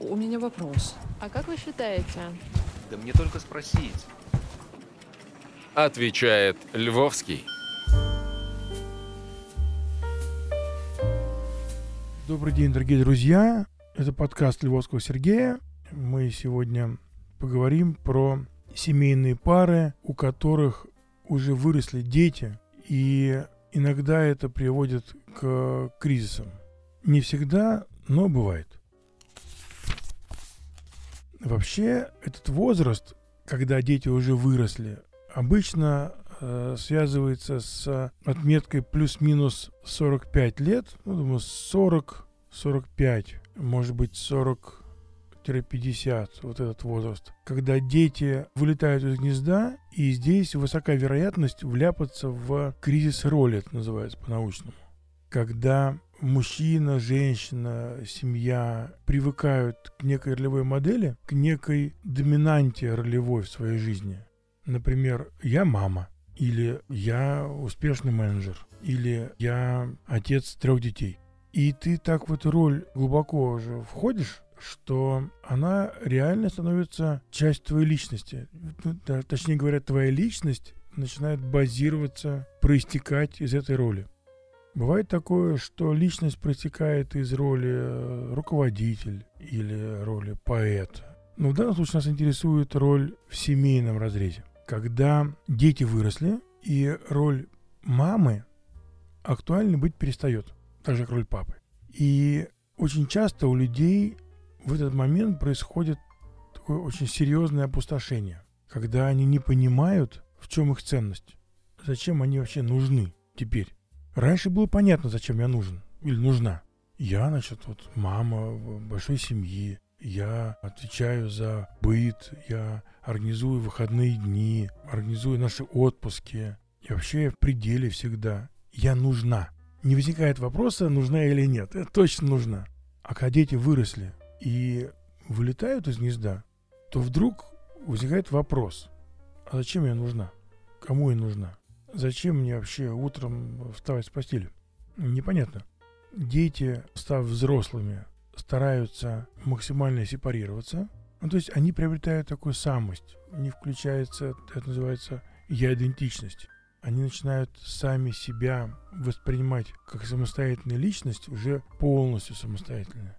У меня вопрос. А как вы считаете? Да мне только спросить. Отвечает Львовский. Добрый день, дорогие друзья. Это подкаст Львовского Сергея. Мы сегодня поговорим про семейные пары, у которых уже выросли дети, и иногда это приводит к кризисам. Не всегда, но бывает. Вообще, этот возраст, когда дети уже выросли, обычно э, связывается с отметкой плюс-минус 45 лет, ну, думаю, 40-45, может быть, 40-50, вот этот возраст, когда дети вылетают из гнезда, и здесь высока вероятность вляпаться в кризис роли, это называется по-научному. Когда мужчина, женщина, семья привыкают к некой ролевой модели, к некой доминанте ролевой в своей жизни. Например, я мама, или я успешный менеджер, или я отец трех детей. И ты так в эту роль глубоко уже входишь, что она реально становится частью твоей личности. Ну, точнее говоря, твоя личность начинает базироваться, проистекать из этой роли. Бывает такое, что личность протекает из роли э, руководитель или роли поэта. Но в данном случае нас интересует роль в семейном разрезе. Когда дети выросли, и роль мамы актуальной быть перестает, так же как роль папы. И очень часто у людей в этот момент происходит такое очень серьезное опустошение, когда они не понимают, в чем их ценность, зачем они вообще нужны теперь. Раньше было понятно, зачем я нужен или нужна. Я, значит, вот мама большой семьи, я отвечаю за быт, я организую выходные дни, организую наши отпуски. И вообще я в пределе всегда. Я нужна. Не возникает вопроса, нужна или нет. Это точно нужна. А когда дети выросли и вылетают из гнезда, то вдруг возникает вопрос, а зачем я нужна? Кому я нужна? Зачем мне вообще утром вставать с постели? Непонятно. Дети, став взрослыми, стараются максимально сепарироваться. Ну, то есть они приобретают такую самость. Не включается, это называется я-идентичность. Они начинают сами себя воспринимать как самостоятельную личность, уже полностью самостоятельно.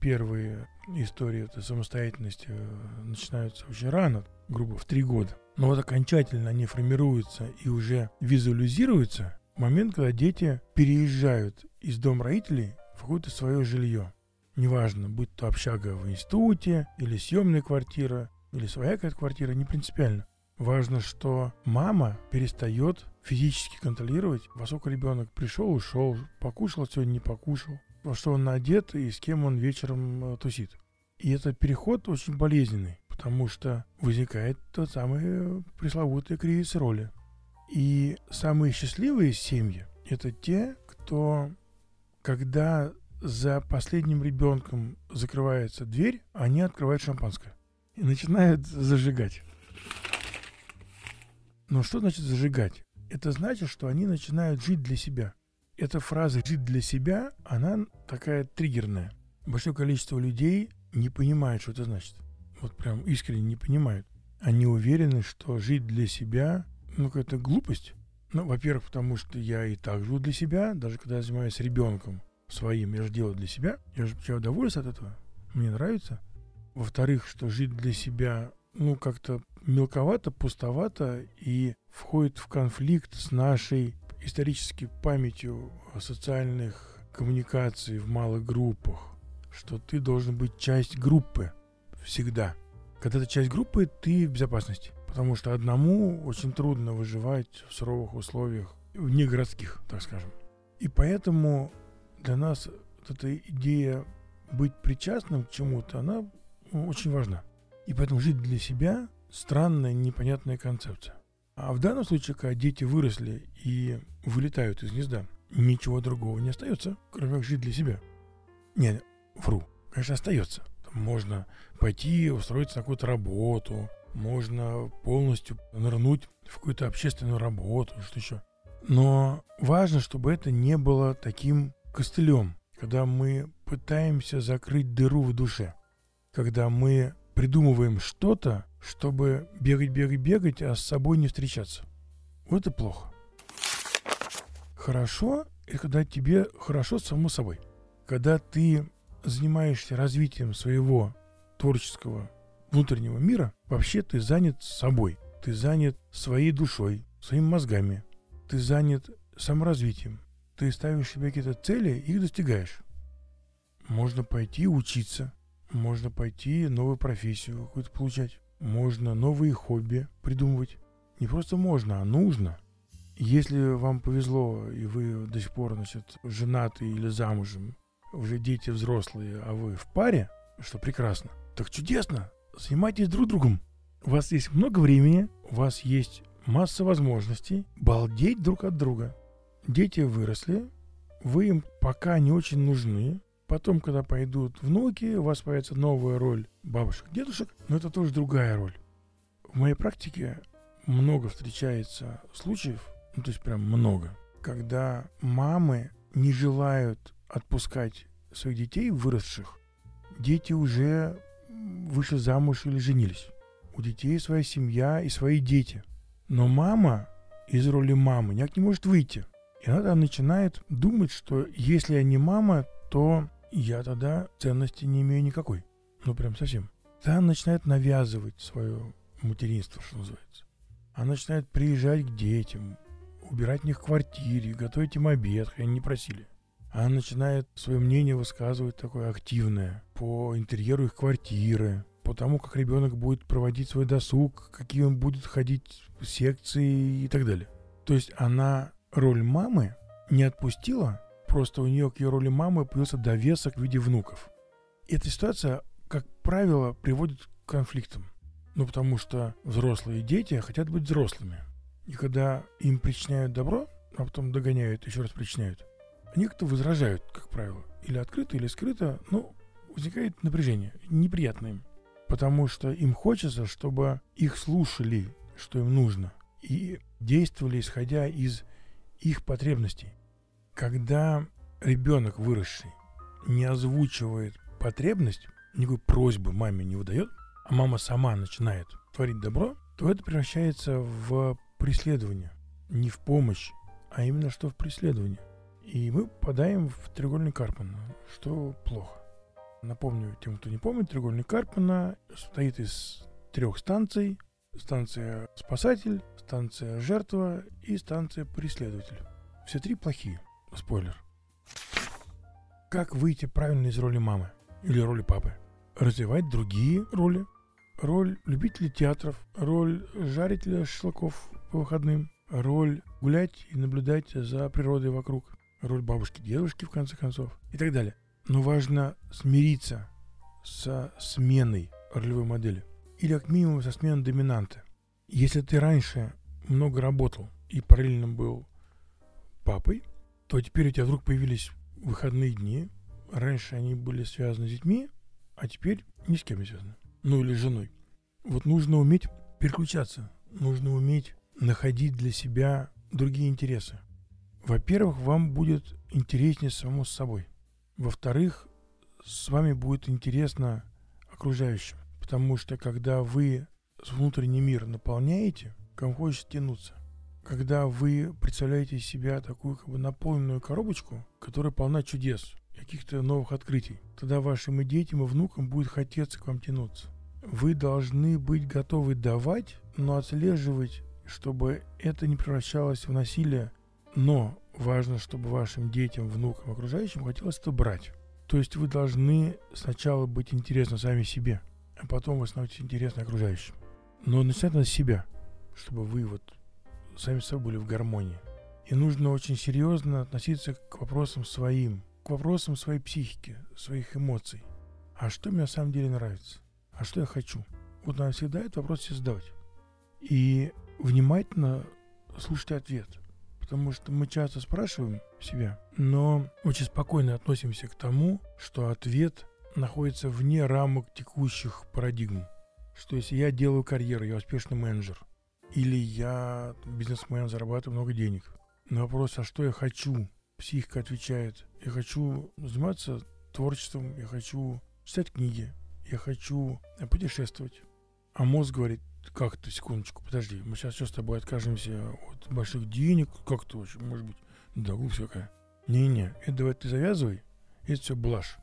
Первые истории этой самостоятельности э, начинаются очень рано, грубо в три года. Но вот окончательно они формируются и уже визуализируются в момент, когда дети переезжают из дома родителей в какое-то свое жилье. Неважно, будь то общага в институте, или съемная квартира, или своя какая-то квартира, не принципиально. Важно, что мама перестает физически контролировать, во сколько ребенок пришел, ушел, покушал сегодня, не покушал, во что он одет и с кем он вечером э, тусит. И этот переход очень болезненный потому что возникает тот самый э, пресловутый кризис роли. И самые счастливые семьи – это те, кто, когда за последним ребенком закрывается дверь, они открывают шампанское и начинают зажигать. Но что значит зажигать? Это значит, что они начинают жить для себя. Эта фраза «жить для себя», она такая триггерная. Большое количество людей не понимает, что это значит вот прям искренне не понимают. Они уверены, что жить для себя, ну, какая-то глупость. Ну, во-первых, потому что я и так живу для себя, даже когда я занимаюсь ребенком своим, я же делаю для себя, я же получаю удовольствие от этого, мне нравится. Во-вторых, что жить для себя, ну, как-то мелковато, пустовато и входит в конфликт с нашей исторической памятью социальных коммуникаций в малых группах, что ты должен быть часть группы, всегда. Когда ты часть группы, ты в безопасности. Потому что одному очень трудно выживать в суровых условиях, вне городских, так скажем. И поэтому для нас вот эта идея быть причастным к чему-то, она ну, очень важна. И поэтому жить для себя – странная, непонятная концепция. А в данном случае, когда дети выросли и вылетают из гнезда, ничего другого не остается, кроме как жить для себя. Не, вру. Конечно, остается можно пойти устроиться на какую-то работу, можно полностью нырнуть в какую-то общественную работу, что еще. Но важно, чтобы это не было таким костылем, когда мы пытаемся закрыть дыру в душе. когда мы придумываем что-то, чтобы бегать, бегать, бегать, а с собой не встречаться. Вот это плохо. Хорошо, это когда тебе хорошо с самому собой. Когда ты занимаешься развитием своего творческого внутреннего мира, вообще ты занят собой. Ты занят своей душой, своими мозгами. Ты занят саморазвитием. Ты ставишь себе какие-то цели и их достигаешь. Можно пойти учиться, можно пойти новую профессию какую-то получать, можно новые хобби придумывать. Не просто можно, а нужно. Если вам повезло, и вы до сих пор, значит, женаты или замужем, уже дети взрослые, а вы в паре, что прекрасно, так чудесно, занимайтесь друг другом. У вас есть много времени, у вас есть масса возможностей балдеть друг от друга. Дети выросли, вы им пока не очень нужны. Потом, когда пойдут внуки, у вас появится новая роль бабушек, дедушек, но это тоже другая роль. В моей практике много встречается случаев, ну то есть прям много, когда мамы не желают отпускать своих детей, выросших. Дети уже вышли замуж или женились. У детей своя семья и свои дети. Но мама из роли мамы никак не может выйти. И она там начинает думать, что если я не мама, то я тогда ценности не имею никакой. Ну, прям совсем. Там начинает навязывать свое материнство, что называется. Она начинает приезжать к детям, убирать в них квартире, готовить им обед, хотя они не просили. Она начинает свое мнение высказывать такое активное по интерьеру их квартиры, по тому, как ребенок будет проводить свой досуг, какие он будет ходить в секции и так далее. То есть она роль мамы не отпустила, просто у нее к ее роли мамы появился довесок в виде внуков. И эта ситуация, как правило, приводит к конфликтам. Ну, потому что взрослые дети хотят быть взрослыми. И когда им причиняют добро, а потом догоняют, еще раз причиняют, они как-то возражают, как правило. Или открыто, или скрыто, но возникает напряжение, неприятное им. Потому что им хочется, чтобы их слушали, что им нужно, и действовали, исходя из их потребностей. Когда ребенок выросший не озвучивает потребность, никакой просьбы маме не выдает, а мама сама начинает творить добро, то это превращается в преследование. Не в помощь, а именно что в преследование. И мы попадаем в треугольник Карпмана, что плохо. Напомню тем, кто не помнит, треугольник Карпмана состоит из трех станций. Станция спасатель, станция жертва и станция преследователь. Все три плохие. Спойлер. Как выйти правильно из роли мамы или роли папы? Развивать другие роли. Роль любителя театров, роль жарителя шашлыков по выходным, роль гулять и наблюдать за природой вокруг, роль бабушки, дедушки, в конце концов, и так далее. Но важно смириться со сменой ролевой модели. Или как минимум со сменой доминанта. Если ты раньше много работал и параллельно был папой, то теперь у тебя вдруг появились выходные дни. Раньше они были связаны с детьми, а теперь ни с кем не связаны. Ну или с женой. Вот нужно уметь переключаться. Нужно уметь находить для себя другие интересы. Во-первых, вам будет интереснее самому с собой. Во-вторых, с вами будет интересно окружающим. Потому что когда вы внутренний мир наполняете, к вам хочется тянуться. Когда вы представляете из себя такую как бы наполненную коробочку, которая полна чудес, каких-то новых открытий, тогда вашим и детям, и внукам будет хотеться к вам тянуться. Вы должны быть готовы давать, но отслеживать, чтобы это не превращалось в насилие но важно, чтобы вашим детям, внукам, окружающим хотелось это брать. То есть вы должны сначала быть интересны сами себе, а потом вы становитесь интересны окружающим. Но начинать надо с себя, чтобы вы вот сами с собой были в гармонии. И нужно очень серьезно относиться к вопросам своим, к вопросам своей психики, своих эмоций. А что мне на самом деле нравится? А что я хочу? Вот надо всегда этот вопрос себе задавать. И внимательно слушать ответ – потому что мы часто спрашиваем себя, но очень спокойно относимся к тому, что ответ находится вне рамок текущих парадигм. Что если я делаю карьеру, я успешный менеджер, или я бизнесмен, зарабатываю много денег. На вопрос, а что я хочу, психика отвечает, я хочу заниматься творчеством, я хочу читать книги, я хочу путешествовать. А мозг говорит, как ты, секундочку, подожди, мы сейчас что с тобой откажемся от больших денег, как то вообще, может быть, да, глупость какая. Не-не, это давай ты завязывай, это все блажь.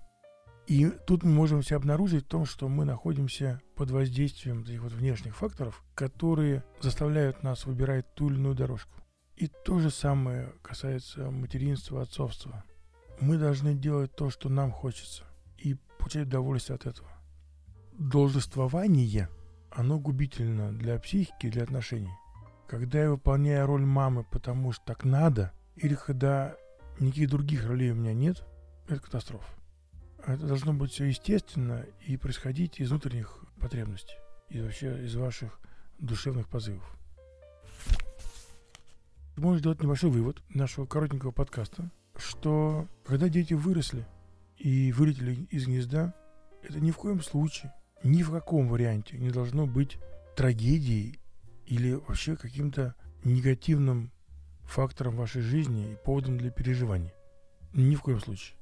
И тут мы можем себя обнаружить в том, что мы находимся под воздействием этих вот внешних факторов, которые заставляют нас выбирать ту или иную дорожку. И то же самое касается материнства, отцовства. Мы должны делать то, что нам хочется, и получать удовольствие от этого. Должествование, оно губительно для психики, для отношений. Когда я выполняю роль мамы, потому что так надо, или когда никаких других ролей у меня нет, это катастрофа. Это должно быть все естественно и происходить из внутренних потребностей, и вообще из ваших душевных позывов. Можешь сделать небольшой вывод нашего коротенького подкаста, что когда дети выросли и вылетели из гнезда, это ни в коем случае, ни в каком варианте не должно быть трагедией или вообще каким-то негативным фактором вашей жизни и поводом для переживаний. Ни в коем случае.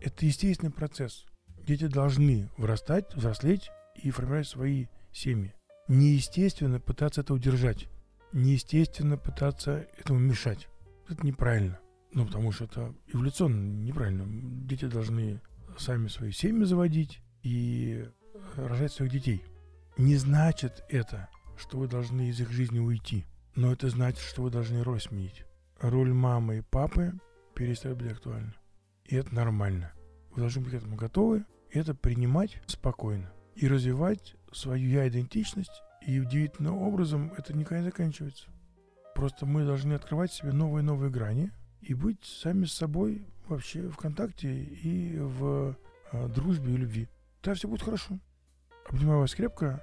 Это естественный процесс. Дети должны вырастать, взрослеть и формировать свои семьи. Неестественно пытаться это удержать. Неестественно пытаться этому мешать. Это неправильно. Ну, потому что это эволюционно неправильно. Дети должны сами свои семьи заводить и рожать своих детей. Не значит это, что вы должны из их жизни уйти. Но это значит, что вы должны роль сменить. Роль мамы и папы перестает быть актуальна. И это нормально. Вы должны быть к этому готовы, и это принимать спокойно. И развивать свою я-идентичность. И удивительным образом это никогда не заканчивается. Просто мы должны открывать себе новые и новые грани и быть сами с собой вообще в контакте и в э, дружбе и любви. Тогда все будет хорошо. Обнимаю вас крепко.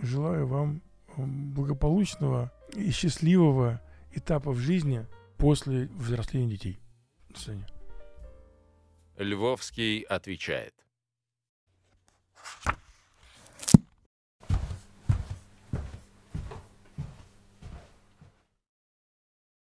Желаю вам благополучного и счастливого этапа в жизни после взросления детей. До свидания. Львовский отвечает.